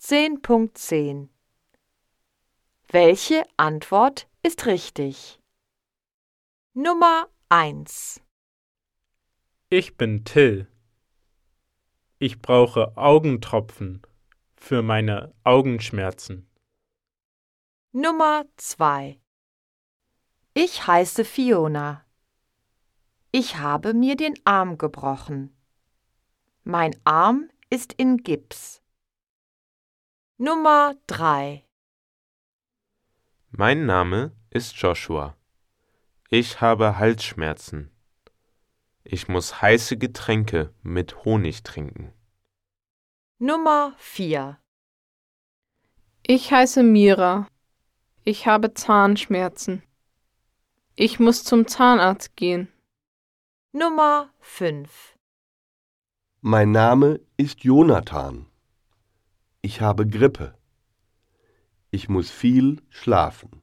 10.10 Welche Antwort ist richtig? Nummer 1 Ich bin Till. Ich brauche Augentropfen für meine Augenschmerzen. Nummer 2 Ich heiße Fiona. Ich habe mir den Arm gebrochen. Mein Arm ist in Gips. Nummer 3 Mein Name ist Joshua. Ich habe Halsschmerzen. Ich muss heiße Getränke mit Honig trinken. Nummer 4 Ich heiße Mira. Ich habe Zahnschmerzen. Ich muss zum Zahnarzt gehen. Nummer 5 Mein Name ist Jonathan. Ich habe Grippe. Ich muss viel schlafen.